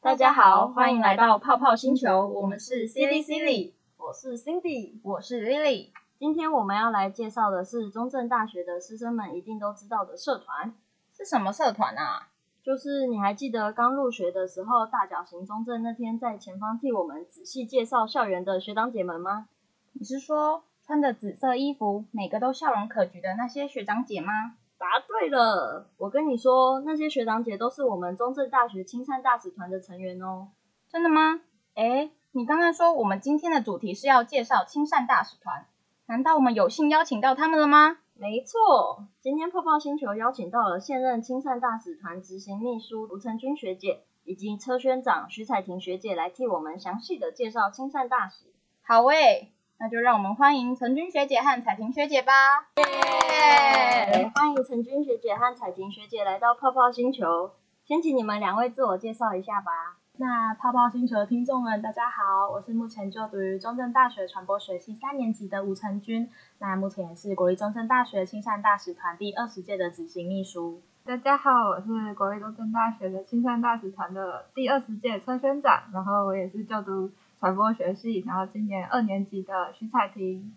大家好，欢迎来到泡泡星球。我们是 Silly Silly，我是 Cindy，我是 Lily。今天我们要来介绍的是中正大学的师生们一定都知道的社团，是什么社团啊？就是你还记得刚入学的时候，大脚型中正那天在前方替我们仔细介绍校园的学长姐们吗？你是说穿着紫色衣服，每个都笑容可掬的那些学长姐吗？答对了，我跟你说，那些学长姐都是我们中正大学亲善大使团的成员哦。真的吗？诶，你刚刚说我们今天的主题是要介绍亲善大使团，难道我们有幸邀请到他们了吗？没错，今天泡泡星球邀请到了现任亲善大使团执行秘书吴成军学姐，以及车宣长徐彩婷学姐来替我们详细的介绍亲善大使。好诶。那就让我们欢迎成军学姐和彩婷学姐吧！耶！欢迎成军学姐和彩婷学姐来到泡泡星球。先请你们两位自我介绍一下吧。那泡泡星球的听众们，大家好，我是目前就读于中正大学传播学系三年级的吴成军。那目前也是国立中正大学青山大使团第二十届的执行秘书。大家好，我是国立中正大学的青山大使团的第二十届车宣长，然后我也是就读。传播学系，然后今年二年级的徐彩婷。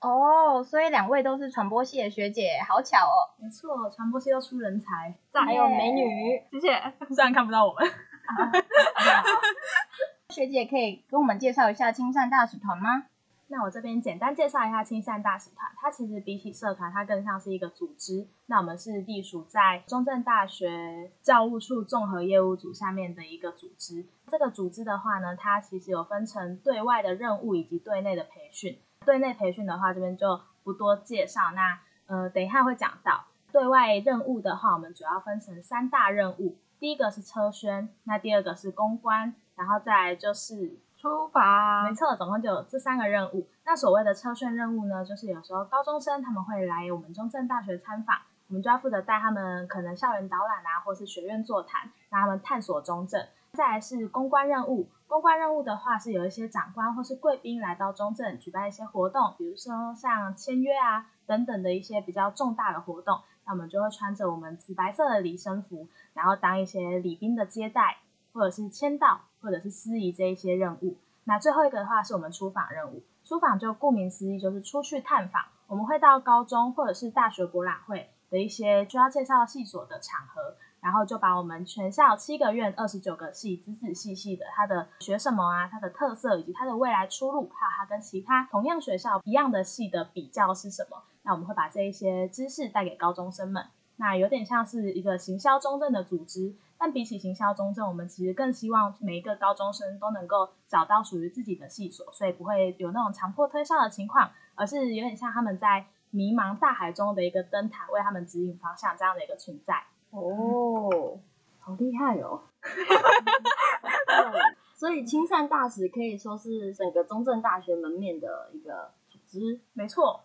哦，所以两位都是传播系的学姐，好巧哦。没错，传播系要出人才，还有美女，谢谢。虽然看不到我们。学姐可以跟我们介绍一下亲善大使团吗？那我这边简单介绍一下亲善大使团，它其实比起社团，它更像是一个组织。那我们是隶属在中正大学教务处综合业务组下面的一个组织。这个组织的话呢，它其实有分成对外的任务以及对内的培训。对内培训的话，这边就不多介绍。那呃，等一下会讲到对外任务的话，我们主要分成三大任务。第一个是车宣，那第二个是公关，然后再来就是。出发，没错，总共就有这三个任务。那所谓的车宣任务呢，就是有时候高中生他们会来我们中正大学参访，我们就要负责带他们可能校园导览啊，或是学院座谈，让他们探索中正。再来是公关任务，公关任务的话是有一些长官或是贵宾来到中正举办一些活动，比如说像签约啊等等的一些比较重大的活动，那我们就会穿着我们紫白色的礼生服，然后当一些礼宾的接待，或者是签到。或者是司仪这一些任务，那最后一个的话是我们出访任务。出访就顾名思义，就是出去探访。我们会到高中或者是大学博览会的一些需要介绍系所的场合，然后就把我们全校七个院二十九个系仔仔细细的它的学什么啊，它的特色以及它的未来出路，还有它跟其他同样学校一样的系的比较是什么。那我们会把这一些知识带给高中生们。那有点像是一个行销中正的组织。但比起行销中正，我们其实更希望每一个高中生都能够找到属于自己的系所，所以不会有那种强迫推销的情况，而是有点像他们在迷茫大海中的一个灯塔，为他们指引方向这样的一个存在。哦，好厉害哦！所以亲善大使可以说是整个中正大学门面的一个组织。没错。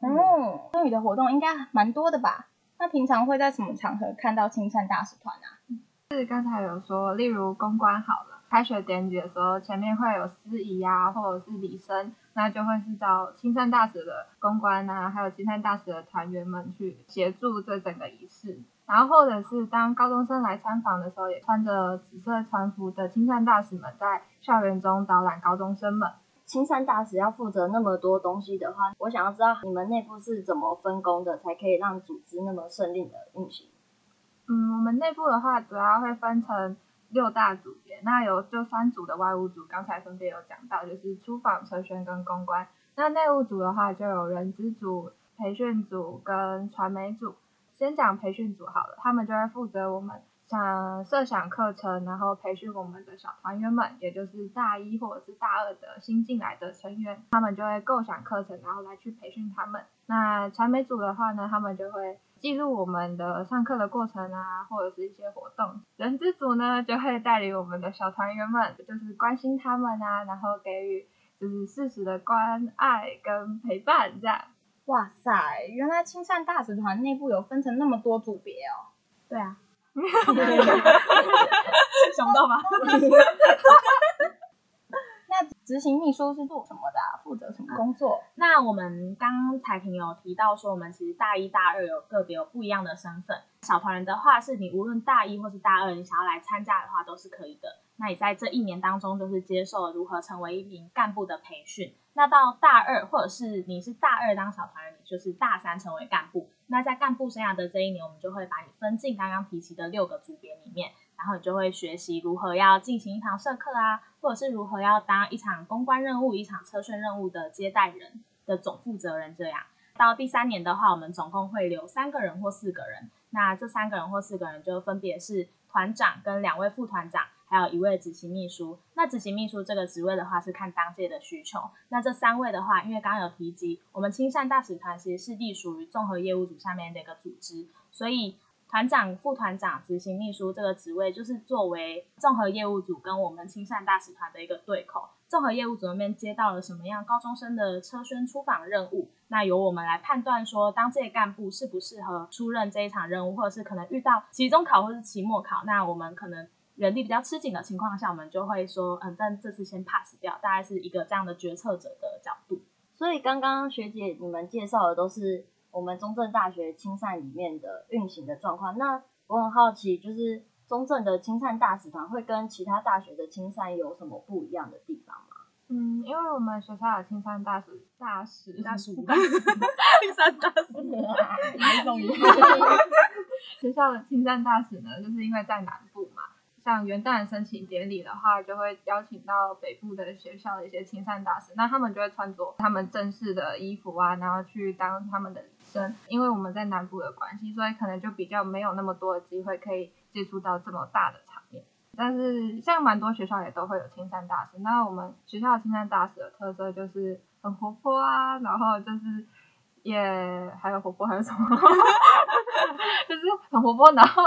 哦，参与的活动应该蛮多的吧？那平常会在什么场合看到青善大使团啊？是刚才有说，例如公关好了，开学典礼的时候，前面会有司仪啊，或者是礼生，那就会是找青善大使的公关啊，还有青善大使的团员们去协助这整个仪式。然后或者是当高中生来参访的时候，也穿着紫色团服的青善大使们在校园中导览高中生们。青山大使要负责那么多东西的话，我想要知道你们内部是怎么分工的，才可以让组织那么顺利的运行。嗯，我们内部的话主要会分成六大组别，那有就三组的外务组，刚才分别有讲到，就是出访、车宣跟公关。那内务组的话就有人资组、培训组跟传媒组。先讲培训组好了，他们就会负责我们想设想课程，然后培训我们的小团员们，也就是大一或者是大二的新进来的成员，他们就会构想课程，然后来去培训他们。那传媒组的话呢，他们就会记录我们的上课的过程啊，或者是一些活动。人资组呢，就会带领我们的小团员们，就是关心他们啊，然后给予就是适时的关爱跟陪伴这样。哇塞，原来青善大使团内部有分成那么多组别哦。对啊。想不到吧？那执行秘书是做什么的啊？负责什么工作？那我们刚才婷有提到说，我们其实大一、大二有个别有不一样的身份。小团人的话，是你无论大一或是大二，你想要来参加的话，都是可以的。那你在这一年当中，就是接受了如何成为一名干部的培训。那到大二，或者是你是大二当小团人，你就是大三成为干部。那在干部生涯的这一年，我们就会把你分进刚刚提及的六个组别里面。然后你就会学习如何要进行一堂社课啊，或者是如何要当一场公关任务、一场车训任务的接待人的总负责人。这样到第三年的话，我们总共会留三个人或四个人。那这三个人或四个人就分别是团长跟两位副团长，还有一位执行秘书。那执行秘书这个职位的话是看当届的需求。那这三位的话，因为刚刚有提及，我们亲善大使团其实是隶属于综合业务组下面的一个组织，所以。团长、副团长、执行秘书这个职位，就是作为综合业务组跟我们亲善大使团的一个对口。综合业务组那边接到了什么样高中生的车宣出访任务，那由我们来判断说，当这些干部适不适合出任这一场任务，或者是可能遇到期中考或是期末考，那我们可能人力比较吃紧的情况下，我们就会说，嗯，但这次先 pass 掉，大概是一个这样的决策者的角度。所以刚刚学姐你们介绍的都是。我们中正大学青善里面的运行的状况，那我很好奇，就是中正的青善大使团会跟其他大学的青善有什么不一样的地方吗？嗯，因为我们学校的亲善大使大使大使青 善大使，哪种语？学校的青善大使呢，就是因为在南部嘛。像元旦升旗典礼的话，就会邀请到北部的学校的一些亲善大使，那他们就会穿着他们正式的衣服啊，然后去当他们的礼生。因为我们在南部的关系，所以可能就比较没有那么多的机会可以接触到这么大的场面。但是像蛮多学校也都会有亲善大使，那我们学校的亲善大使的特色就是很活泼啊，然后就是也还有活泼，还有什么？就是很活泼，然后。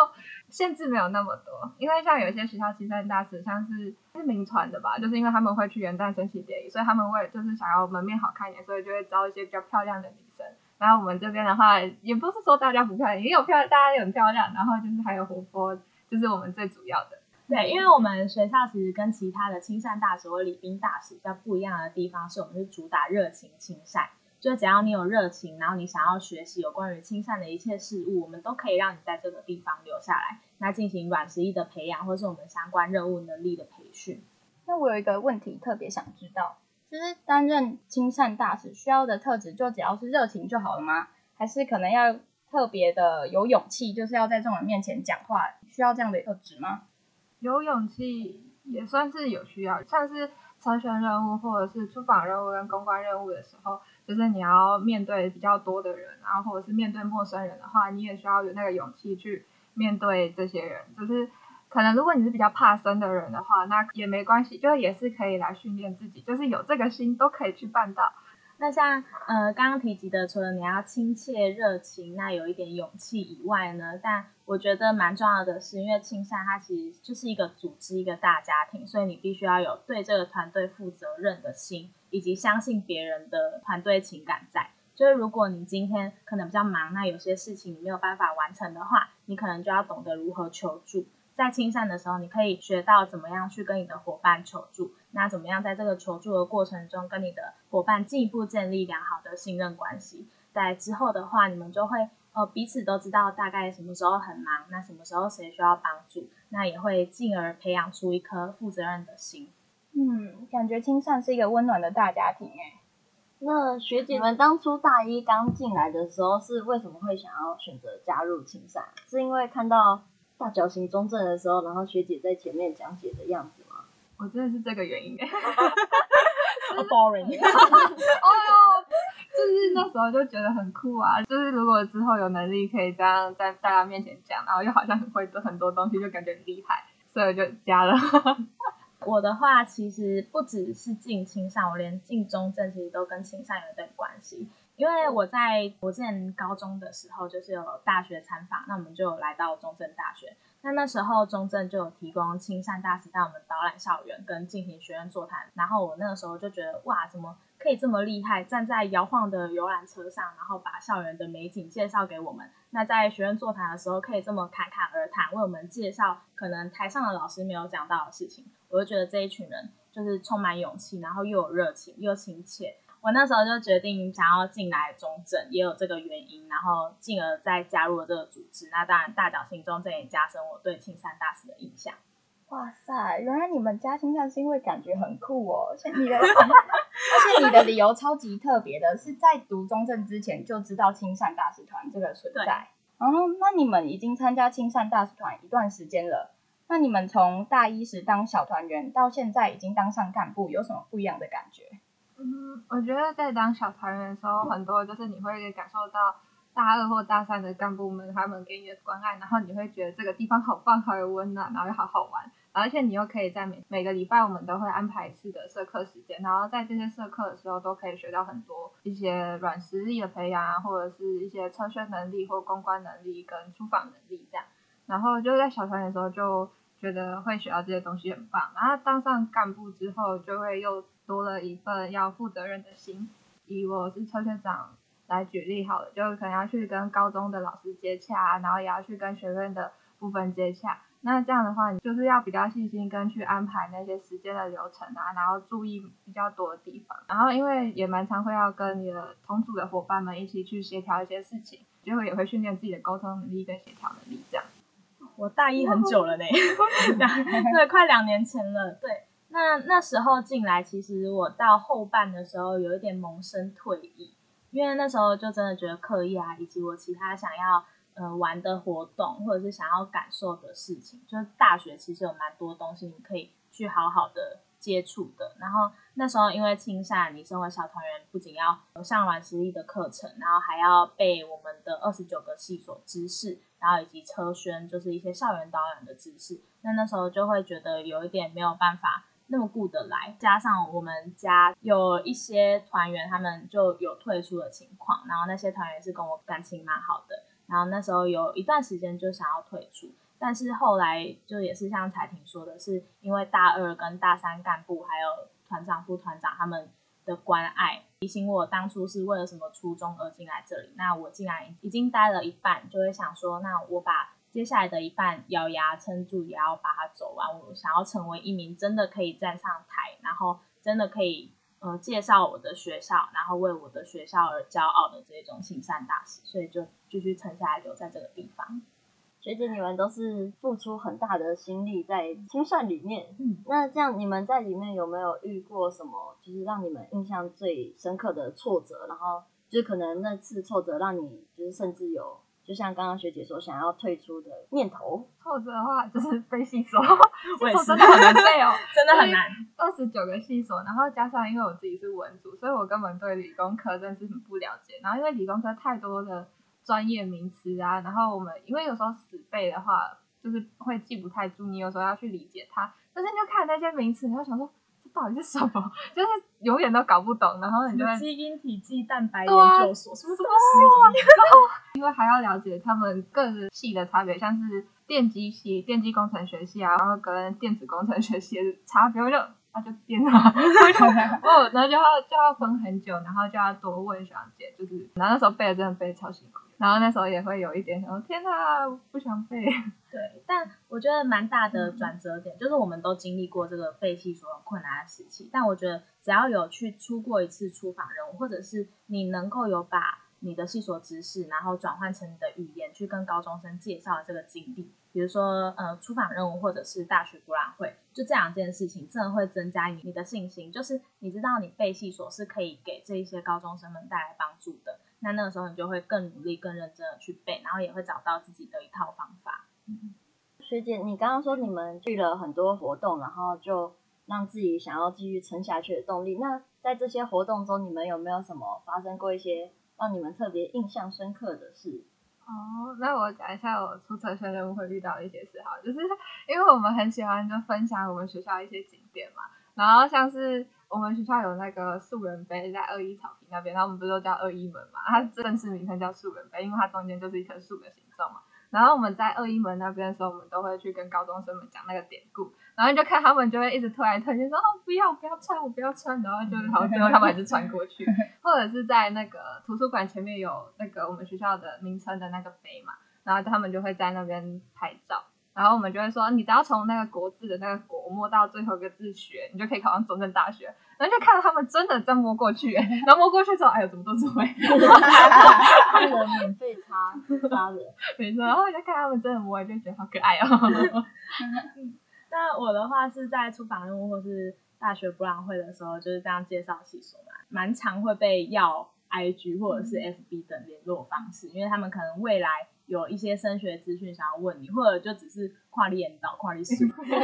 限制没有那么多，因为像有些学校亲善大使，像是是名传的吧，就是因为他们会去元旦升旗典礼，所以他们为就是想要门面好看一点，所以就会招一些比较漂亮的女生。然后我们这边的话，也不是说大家不漂亮，也有漂亮，大家也很漂亮。然后就是还有活泼，就是我们最主要的。对，因为我们学校其实跟其他的亲善大使或礼宾大使比较不一样的地方，是我们是主打热情亲善。就只要你有热情，然后你想要学习有关于亲善的一切事物，我们都可以让你在这个地方留下来，那进行软实力的培养，或是我们相关任务能力的培训。那我有一个问题特别想知道，就是担任亲善大使需要的特质，就只要是热情就好了吗？还是可能要特别的有勇气，就是要在众人面前讲话，需要这样的特质吗？有勇气也算是有需要，像是参选任务或者是出访任务跟公关任务的时候。就是你要面对比较多的人，然后或者是面对陌生人的话，你也需要有那个勇气去面对这些人。就是可能如果你是比较怕生的人的话，那也没关系，就也是可以来训练自己，就是有这个心都可以去办到。那像呃刚刚提及的，除了你要亲切热情，那有一点勇气以外呢，但我觉得蛮重要的是，因为青山它其实就是一个组织，一个大家庭，所以你必须要有对这个团队负责任的心，以及相信别人的团队情感在。就是如果你今天可能比较忙，那有些事情你没有办法完成的话，你可能就要懂得如何求助。在清善的时候，你可以学到怎么样去跟你的伙伴求助，那怎么样在这个求助的过程中，跟你的伙伴进一步建立良好的信任关系。在之后的话，你们就会呃彼此都知道大概什么时候很忙，那什么时候谁需要帮助，那也会进而培养出一颗负责任的心。嗯，感觉清善是一个温暖的大家庭哎。那学姐们当初大一刚进来的时候，是为什么会想要选择加入青善？是因为看到大脚型中正的时候，然后学姐在前面讲解的样子吗？我真的是这个原因。好 boring。哦哟，就是那时候就觉得很酷啊！就是如果之后有能力可以这样在大家面前讲，然后又好像很会做很多东西，就感觉很厉害，所以我就加了。我的话其实不只是进亲善，我连进中正其实都跟亲善有点关系。因为我在我之前高中的时候，就是有大学参访，那我们就来到中正大学。那那时候中正就有提供亲善大使带我们导览校园跟进行学院座谈。然后我那个时候就觉得，哇，怎么可以这么厉害？站在摇晃的游览车上，然后把校园的美景介绍给我们。那在学院座谈的时候，可以这么侃侃而谈，为我们介绍可能台上的老师没有讲到的事情，我就觉得这一群人就是充满勇气，然后又有热情又亲切。我那时候就决定想要进来中正，也有这个原因，然后进而再加入了这个组织。那当然，大脚青中正也加深我对青山大使的印象。哇塞，原来你们加青山是因为感觉很酷哦，而且你的，而且你的理由超级特别的，是在读中正之前就知道青山大使团这个存在。然后，那你们已经参加青山大使团一段时间了，那你们从大一时当小团员到现在已经当上干部，有什么不一样的感觉？嗯，我觉得在当小团员的时候，很多就是你会感受到大二或大三的干部们他们给你的关爱，然后你会觉得这个地方好棒，好有温暖，然后又好好玩。而且你又可以在每每个礼拜，我们都会安排一次的社课时间，然后在这些社课的时候，都可以学到很多一些软实力的培养，或者是一些车宣能力或公关能力跟出访能力这样。然后就在小团的时候，就觉得会学到这些东西很棒。然后当上干部之后，就会又多了一份要负责任的心。以我是车宣长来举例好了，就可能要去跟高中的老师接洽，然后也要去跟学院的部分接洽。那这样的话，你就是要比较细心跟去安排那些时间的流程啊，然后注意比较多的地方。然后因为也蛮常会要跟你的同组的伙伴们一起去协调一些事情，结果也会训练自己的沟通能力跟协调能力这样。我大一很久了呢，对，快两年前了。对，那那时候进来，其实我到后半的时候有一点萌生退意，因为那时候就真的觉得课业啊，以及我其他想要。呃，玩的活动或者是想要感受的事情，就是大学其实有蛮多东西你可以去好好的接触的。然后那时候因为青善，你身为小团员，不仅要上完实力的课程，然后还要背我们的二十九个系所知识，然后以及车宣，就是一些校园导览的知识。那那时候就会觉得有一点没有办法那么顾得来，加上我们家有一些团员他们就有退出的情况，然后那些团员是跟我感情蛮好的。然后那时候有一段时间就想要退出，但是后来就也是像彩婷说的，是因为大二跟大三干部还有团长、副团长他们的关爱，提醒我当初是为了什么初衷而进来这里。那我进来已经待了一半，就会想说，那我把接下来的一半咬牙撑住，也要把它走完。我想要成为一名真的可以站上台，然后真的可以。呃，介绍我的学校，然后为我的学校而骄傲的这种行善大使，所以就继续撑下来，留在这个地方。学姐，你们都是付出很大的心力在清算里面，嗯，那这样你们在里面有没有遇过什么，就是让你们印象最深刻的挫折？然后就是可能那次挫折让你就是甚至有。就像刚刚学姐说，想要退出的念头，挫折的话就是背系所，系所真的很难背哦，真的很难。二十九个系所，然后加上因为我自己是文组，所以我根本对理工科真的是很不了解。然后因为理工科太多的专业名词啊，然后我们因为有时候死背的话，就是会记不太住，你有时候要去理解它，但是你就看那些名词，你就想说。到底是什么？就是永远都搞不懂，然后你就基因体积蛋白研究所，什么什么？因为还要了解他们各个系的差别，像是电机系、电机工程学系啊，然后跟电子工程学系的差别，我就啊就电脑，哦，然后就要就要分很久，然后就要多问学姐，就是然后那时候背的真的背的超辛苦。然后那时候也会有一点，哦天哪，不想背。对，但我觉得蛮大的转折点，嗯、就是我们都经历过这个背系所有困难的时期。但我觉得只要有去出过一次出访任务，或者是你能够有把你的系所知识，然后转换成你的语言去跟高中生介绍这个经历，比如说呃出访任务，或者是大学博览会，就这两件事情，真的会增加你你的信心。就是你知道你背系所是可以给这一些高中生们带来帮助的。那那个时候你就会更努力、更认真的去背，然后也会找到自己的一套方法。学姐，你刚刚说你们去了很多活动，然后就让自己想要继续撑下去的动力。那在这些活动中，你们有没有什么发生过一些让你们特别印象深刻的事？哦，那我讲一下我出车宣任务会遇到的一些事哈，就是 因为我们很喜欢就分享我们学校一些景点嘛，然后像是。我们学校有那个树人碑在二一草坪那边，然后我们不是都叫二一门嘛？它正式名称叫树人碑，因为它中间就是一棵树的形状嘛。然后我们在二一门那边的时候，我们都会去跟高中生们讲那个典故，然后就看他们就会一直推来推去说哦不要不要穿我不要穿，然后就好最后他们还是穿过去，或者是在那个图书馆前面有那个我们学校的名称的那个碑嘛，然后他们就会在那边拍照。然后我们就会说，你只要从那个国字的那个国摸到最后一个字学，你就可以考上中正大学。然后就看到他们真的这样摸过去，然后摸过去之后，哎呦，怎么都是灰？他们免费擦擦的，没错。然后就看他们真的摸，就觉得好可爱哦。那我的话是在出访任务或是大学博览会的时候，就是这样介绍系所嘛，蛮常会被要 IG 或者是 FB 等联络方式，因为他们可能未来。有一些升学资讯想要问你，或者就只是跨立研导、跨立书，对，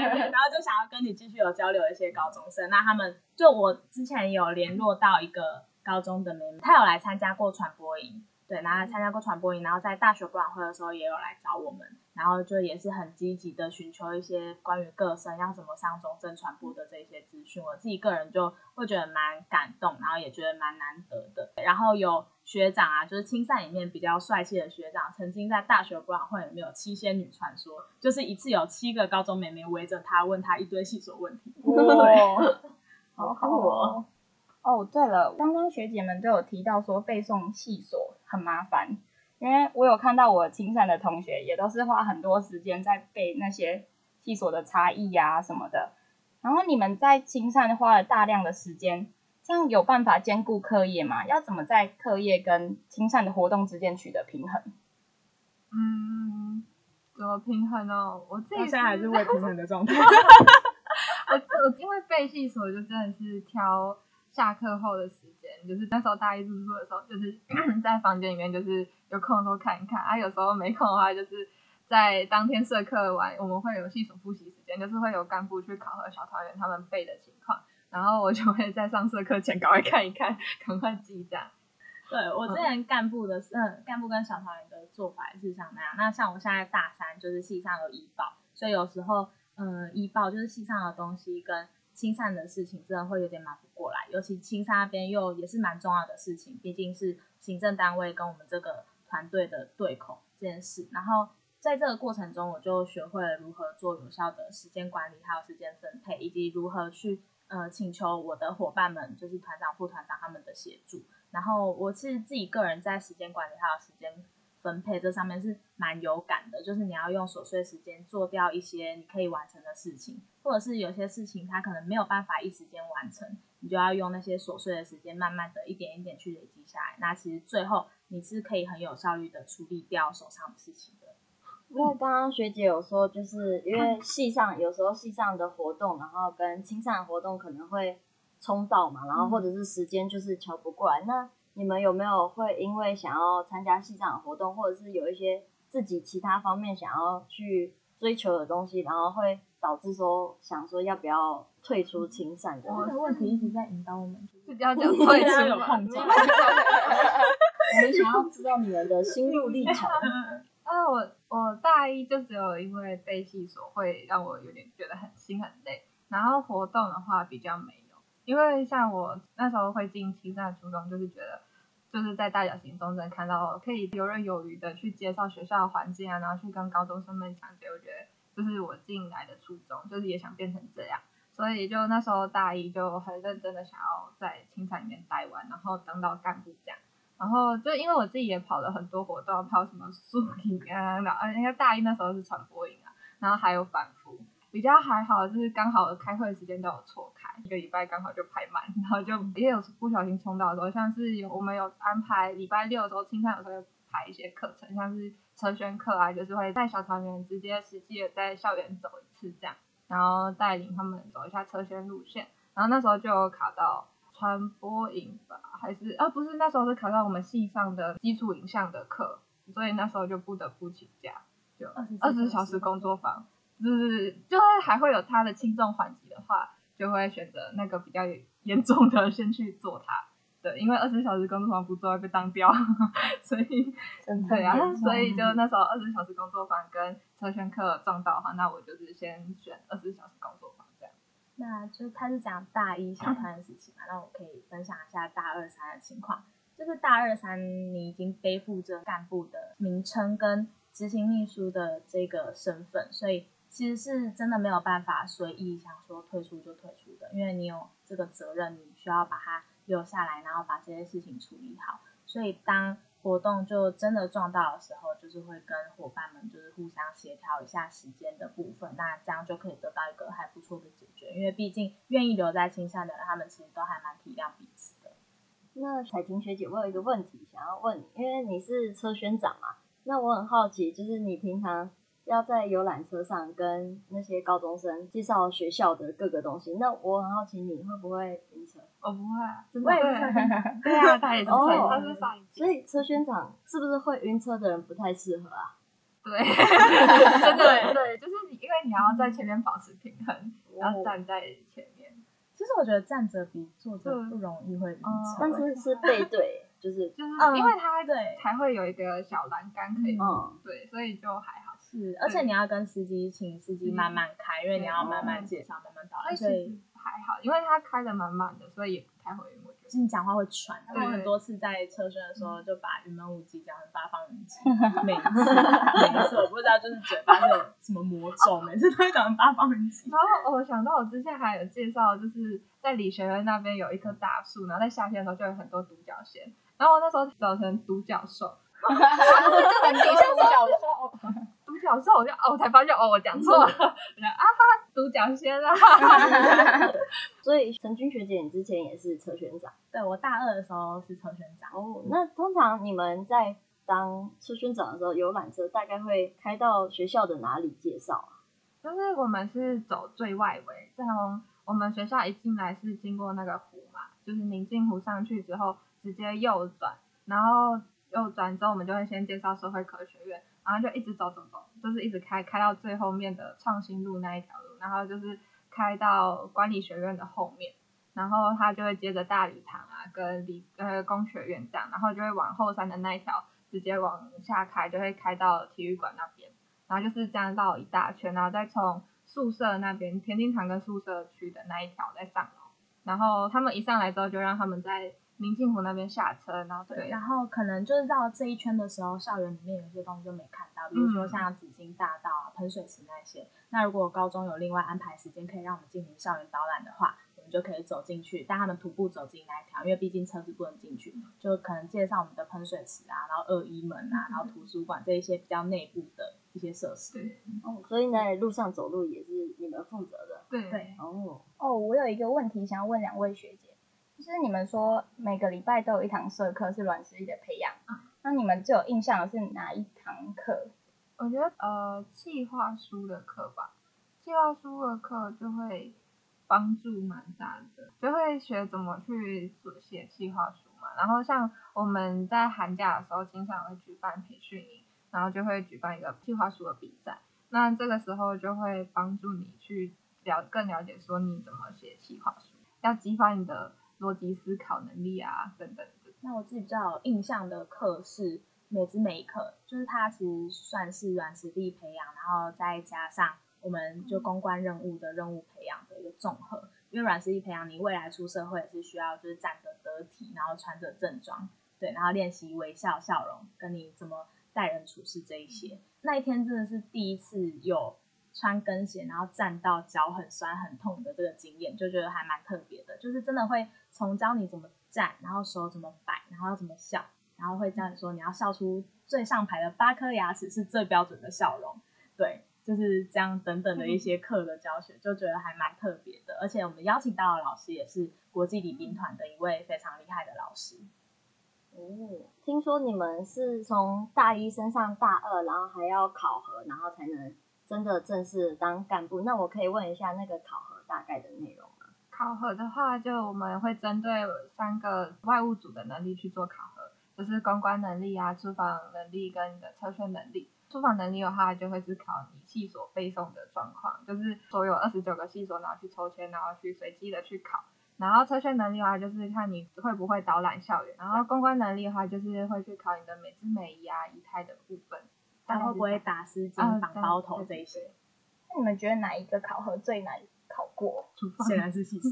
然后就想要跟你继续有交流一些高中生。那他们就我之前有联络到一个高中的妹妹，她有来参加过传播营，对，然后参加过传播营，然后在大学博览会的时候也有来找我们。然后就也是很积极的寻求一些关于各生要怎么上中正传播的这些资讯，我自己个人就会觉得蛮感动，然后也觉得蛮难得的。然后有学长啊，就是青赛里面比较帅气的学长，曾经在大学博览会里面有七仙女传说，就是一次有七个高中妹妹围着他问他一堆系所问题。哦，好好哦。哦，对了，刚刚学姐们都有提到说背诵系所很麻烦。因为我有看到我青善的同学也都是花很多时间在背那些系所的差异呀什么的，然后你们在青善花了大量的时间，这样有办法兼顾课业吗？要怎么在课业跟青善的活动之间取得平衡？嗯，怎么平衡呢？我自己现在还是未平衡的状态。我我因为背系所就真的是挑下课后的时间，就是那时候大一住宿的时候，就是 在房间里面就是。有空的时候看一看啊，有时候没空的话，就是在当天社课完，我们会有系统复习时间，就是会有干部去考核小团员他们背的情况，然后我就会在上社课前赶快看一看，赶快记一下。对，我之前干部的，嗯，干部跟小团员的做法也是像那样。那像我现在大三，就是系上有医保，所以有时候，嗯，医保就是系上的东西跟清散的事情，真的会有点忙不过来。尤其青善那边又也是蛮重要的事情，毕竟是行政单位跟我们这个。团队的对口这件事，然后在这个过程中，我就学会了如何做有效的时间管理，还有时间分配，以及如何去呃请求我的伙伴们，就是团长、副团长他们的协助。然后我是自己个人在时间管理还有时间分配这上面是蛮有感的，就是你要用琐碎时间做掉一些你可以完成的事情，或者是有些事情它可能没有办法一时间完成，你就要用那些琐碎的时间，慢慢的一点一点去累积下来。那其实最后。你是可以很有效率的处理掉手上的事情的。因为刚刚学姐有说，就是因为系上有时候系上的活动，然后跟青善的活动可能会冲到嘛，然后或者是时间就是瞧不过来。那你们有没有会因为想要参加系上的活动，或者是有一些自己其他方面想要去追求的东西，然后会导致说想说要不要退出青善的？这个问题一直在引导我们，就是要讲退出有控制。我们想要知道你们的心路历程。啊，我我大一就只有因为背系所会让我有点觉得很心很累，然后活动的话比较没有，因为像我那时候会进青善初中，就是觉得就是在大小型中正看到可以游刃有余的去介绍学校的环境啊，然后去跟高中生们讲解，我觉得就是我进来的初衷，就是也想变成这样，所以就那时候大一就很认真的想要在青善里面待完，然后当到干部这样。然后就因为我自己也跑了很多活动，跑什么宿营啊，然后应该大一那时候是传播营啊，然后还有反复，比较还好，就是刚好开会的时间都有错开，一个礼拜刚好就排满，然后就也有不小心冲到的时候，像是有我们有安排礼拜六的时候，青善有时候会排一些课程，像是车宣课啊，就是会带小团员直接实际的在校园走一次这样，然后带领他们走一下车宣路线，然后那时候就有卡到。传播影吧，还是啊？不是，那时候是考到我们系上的基础影像的课，所以那时候就不得不请假，就二十小时工作坊，就是就是还会有他的轻重缓急的话，就会选择那个比较严重的先去做它。对，因为二十四小时工作坊不做会被当掉，所以对啊，所以就那时候二十四小时工作坊跟车圈课撞到的话，那我就是先选二十四小时工作坊。那就他是讲大一小团的事情嘛，那我可以分享一下大二三的情况。就是大二三你已经背负着干部的名称跟执行秘书的这个身份，所以其实是真的没有办法随意想说退出就退出的，因为你有这个责任，你需要把它留下来，然后把这些事情处理好。所以当活动就真的撞到的时候，就是会跟伙伴们就是互相协调一下时间的部分，那这样就可以得到一个还不错的解决。因为毕竟愿意留在青山的人，他们其实都还蛮体谅彼此的。那彩婷学姐，我有一个问题想要问你，因为你是车宣长嘛，那我很好奇，就是你平常要在游览车上跟那些高中生介绍学校的各个东西，那我很好奇你会不会晕车？我不会啊，真的会。对啊，他也是，哦、他是上一届。所以车宣长是不是会晕车的人不太适合啊？对，真的对，就是你，因为你要在前面保持平衡，然后站在前面。其实我觉得站着比坐着不容易会晕车，但是是背对，就是就是因为它对才会有一个小栏杆可以，嗯，对，所以就还好。是，而且你要跟司机请司机慢慢开，因为你要慢慢介绍，慢慢导览，所以。还好，因为他开的蛮慢的，所以也不太会晕。我觉得，你讲话会喘。我很多次在车身的时候，就把云门舞集讲成八方云集，每一次，每一次，我不知道就是嘴巴是有什么魔咒，每次都会讲成八方云集。然后我想到我之前还有介绍，就是在理学院那边有一棵大树，然后在夏天的时候就有很多独角仙，然后我那时候找成独角兽，哈哈哈哈独角兽。独角兽，我就哦，我才发现哦，我讲错了，啊哈，独角仙啊！所以陈君学姐，你之前也是车选长？对，我大二的时候是车选长。哦，那通常你们在当车宣长的时候，游览车大概会开到学校的哪里介绍啊？就是我们是走最外围，从我们学校一进来是经过那个湖嘛，就是宁静湖上去之后直接右转，然后右转之后我们就会先介绍社会科学院。然后就一直走走走，就是一直开开到最后面的创新路那一条路，然后就是开到管理学院的后面，然后他就会接着大礼堂啊，跟理呃工学院这样，然后就会往后山的那一条直接往下开，就会开到体育馆那边，然后就是这样绕一大圈，然后再从宿舍那边田径场跟宿舍区的那一条再上楼，然后他们一上来之后就让他们在。明镜湖那边下车，然后对，对，然后可能就是绕这一圈的时候，校园里面有些东西就没看到，比如说像紫金大道啊、喷水池那些。那如果高中有另外安排时间可以让我们进行校园导览的话，我们就可以走进去，带他们徒步走进那一条，因为毕竟车子不能进去，就可能介绍我们的喷水池啊，然后二一门啊，然后图书馆这一些比较内部的一些设施。哦，所以在路上走路也是你们负责的。对对。哦哦，我有一个问题想要问两位学姐。就是你们说每个礼拜都有一堂社课是软实力的培养，那你们最有印象的是哪一堂课？我觉得呃，计划书的课吧，计划书的课就会帮助蛮大的，就会学怎么去写计划书嘛。然后像我们在寒假的时候，经常会举办培训营，然后就会举办一个计划书的比赛。那这个时候就会帮助你去了更了解说你怎么写计划书，要激发你的。逻辑思考能力啊，等等的。那我自己比较有印象的课是美姿美课，就是它其实算是软实力培养，然后再加上我们就公关任务的任务培养的一个综合。因为软实力培养，你未来出社会也是需要就是站得得体，然后穿着正装，对，然后练习微笑笑容，跟你怎么待人处事这一些。那一天真的是第一次有。穿跟鞋，然后站到脚很酸很痛的这个经验，就觉得还蛮特别的。就是真的会从教你怎么站，然后手怎么摆，然后怎么笑，然后会教你说你要笑出最上排的八颗牙齿是最标准的笑容。对，就是这样等等的一些课的教学，就觉得还蛮特别的。而且我们邀请到的老师也是国际礼宾团的一位非常厉害的老师。哦，听说你们是从大一升上大二，然后还要考核，然后才能。真的正式当干部，那我可以问一下那个考核大概的内容吗？考核的话，就我们会针对三个外务组的能力去做考核，就是公关能力啊、出访能力跟你的车宣能力。出访能力的话，就会是考你系所背诵的状况，就是所有二十九个系所，然后去抽签，然后去随机的去考。然后车宣能力的话，就是看你会不会导览校园。然后公关能力的话，就是会去考你的美姿美仪啊、仪态的部分。他会不会打湿巾、绑包头这一些？那你们觉得哪一个考核最难考过？显然是系所，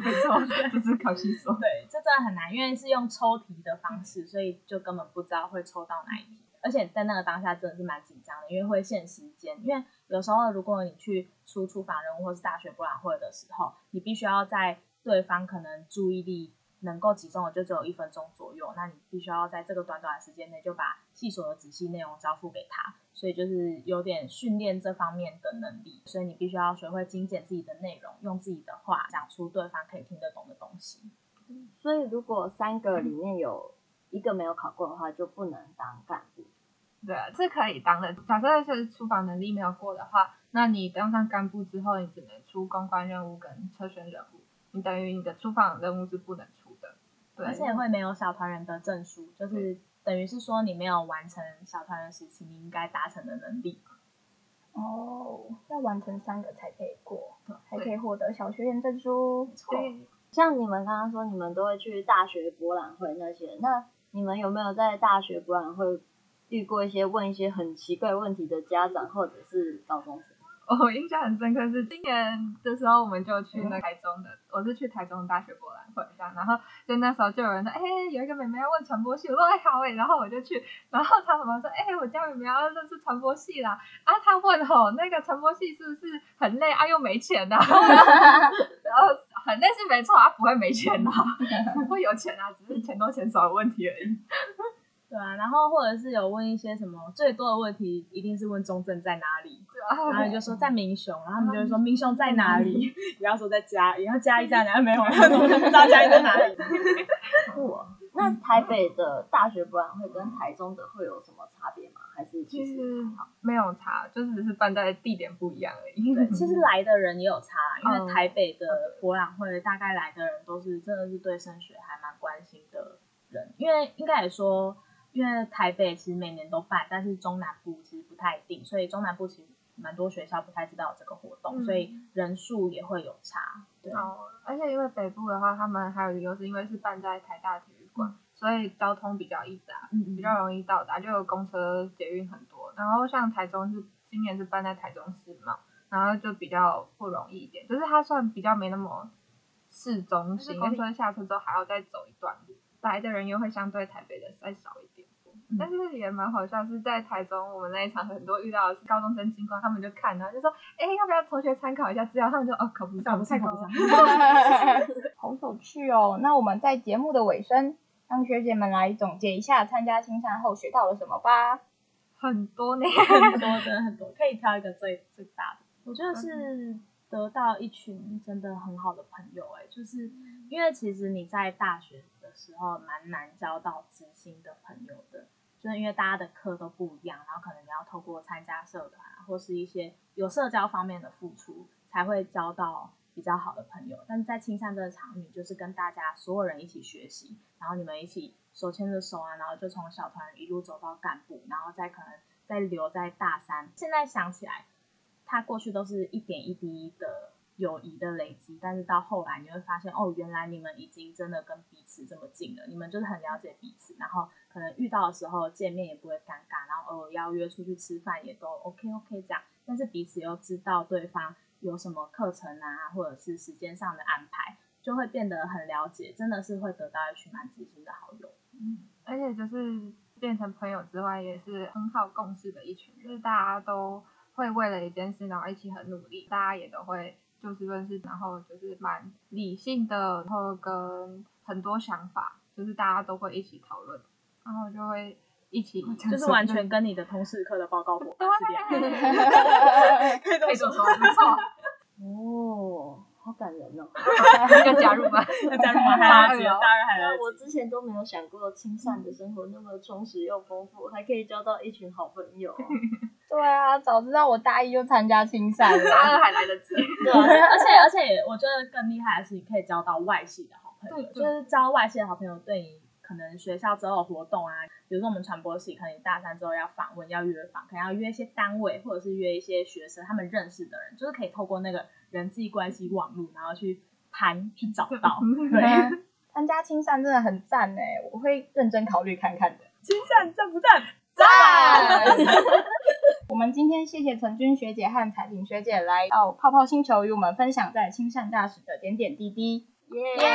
没错，就是考系所。对，这真的很难，因为是用抽题的方式，所以就根本不知道会抽到哪一题。而且在那个当下真的是蛮紧张的，因为会限时间。因为有时候如果你去出厨房任务或是大学博览会的时候，你必须要在对方可能注意力能够集中的就只有一分钟左右，那你必须要在这个短短的时间内就把细所的仔细内容交付给他，所以就是有点训练这方面的能力。所以你必须要学会精简自己的内容，用自己的话讲出对方可以听得懂的东西。所以如果三个里面有一个没有考过的话，就不能当干部。对啊，是可以当的。假设是出访能力没有过的话，那你当上干部之后，你只能出公关任务跟车选任务，你等于你的出访任务是不能出的。对，而且会没有小团员的证书，就是等于是说你没有完成小团员时期你应该达成的能力。哦，要完成三个才可以过，才可以获得小学员证书。对，像你们刚刚说你们都会去大学博览会那些，那你们有没有在大学博览会遇过一些问一些很奇怪问题的家长或者是高中生？我印象很深刻是今年的时候，我们就去那台中的，我是去台中大学博览会这样，然后就那时候就有人说，哎、有一个妹妹要问传播系，我说哎好哎，然后我就去，然后他怎么说，哎、我家妹妹要认识传播系啦，啊，他问吼那个传播系是不是很累啊，又没钱呐、啊，然后很累是没错啊，不会没钱呐、啊，不会有钱啊，只是钱多钱少的问题而已。对啊，然后或者是有问一些什么最多的问题，一定是问中正在哪里，啊、然后就说在明雄，然后他们就会说民雄在哪里，不要说在嘉义，然后嘉义在哪里没有，不知道嘉义在哪里。酷啊！那台北的大学博览会跟台中的会有什么差别吗？还是其实没有差，就是只是办在地点不一样而已。对，其实 来的人也有差，因为台北的博览会大概来的人都是真的是对升学还蛮关心的人，因为应该也说。因为台北其实每年都办，但是中南部其实不太定，所以中南部其实蛮多学校不太知道这个活动，嗯、所以人数也会有差。对哦，而且因为北部的话，他们还有理由是因为是办在台大体育馆，嗯、所以交通比较易达，嗯、比较容易到达，就有公车、捷运很多。然后像台中是今年是办在台中市嘛，然后就比较不容易一点，就是它算比较没那么市中心，公车下车之后还要再走一段路，来的人又会相对台北的再少也蛮好笑，是在台中我们那一场很多遇到的是高中生经过，他们就看，然后就说，哎、欸，要不要同学参考一下资料？他们就哦，考不上，不太考不上。好有趣哦！那我们在节目的尾声，让学姐们来总结一下参加青山后学到了什么吧。很多呢，很多真的很多，可以挑一个最最大的。我觉得是得到一群真的很好的朋友，哎，就是因为其实你在大学的时候蛮难交到知心的朋友的。就是因为大家的课都不一样，然后可能你要透过参加社团或是一些有社交方面的付出，才会交到比较好的朋友。但是在青山这个场域，就是跟大家所有人一起学习，然后你们一起手牵着手啊，然后就从小团一路走到干部，然后再可能再留在大三。现在想起来，他过去都是一点一滴的。友谊的累积，但是到后来你会发现，哦，原来你们已经真的跟彼此这么近了，你们就是很了解彼此，然后可能遇到的时候见面也不会尴尬，然后偶尔邀约出去吃饭也都 OK OK 这样，但是彼此又知道对方有什么课程啊，或者是时间上的安排，就会变得很了解，真的是会得到一群蛮知心的好友。嗯，而且就是变成朋友之外，也是很好共事的一群，就是大家都会为了一件事，然后一起很努力，大家也都会。就事论事，然后就是蛮理性的，然后跟很多想法，就是大家都会一起讨论，然后就会一起，就是完全跟你的通识课的报告伙伴是这样，可以这么说，没错。哦，好感人哦！要 加入吗？要加入吗？还来得及，当然还来。我之前都没有想过，清善的生活那么充实又丰富，还可以交到一群好朋友。对啊，早知道我大一就参加青赛了，大二还来得及。对，而且而且我觉得更厉害的是，你可以交到外系的好朋友，对就是交外系的好朋友，对你可能学校之后的活动啊，比如说我们传播系，可能你大三之后要访问，要约访，可能要约一些单位，或者是约一些学生他们认识的人，就是可以透过那个人际关系网络，然后去谈去找到。对，参加青善真的很赞哎，我会认真考虑看看的。青善赞不赞？赞。们今天谢谢陈君学姐和彩萍学姐来到泡泡星球与我们分享在青善大使的点点滴滴。耶、耶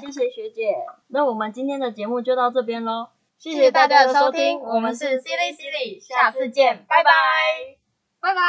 谢谢学姐。那我们今天的节目就到这边喽，谢谢大家的收听，我们是 Silly Silly，下次见，拜拜，拜拜。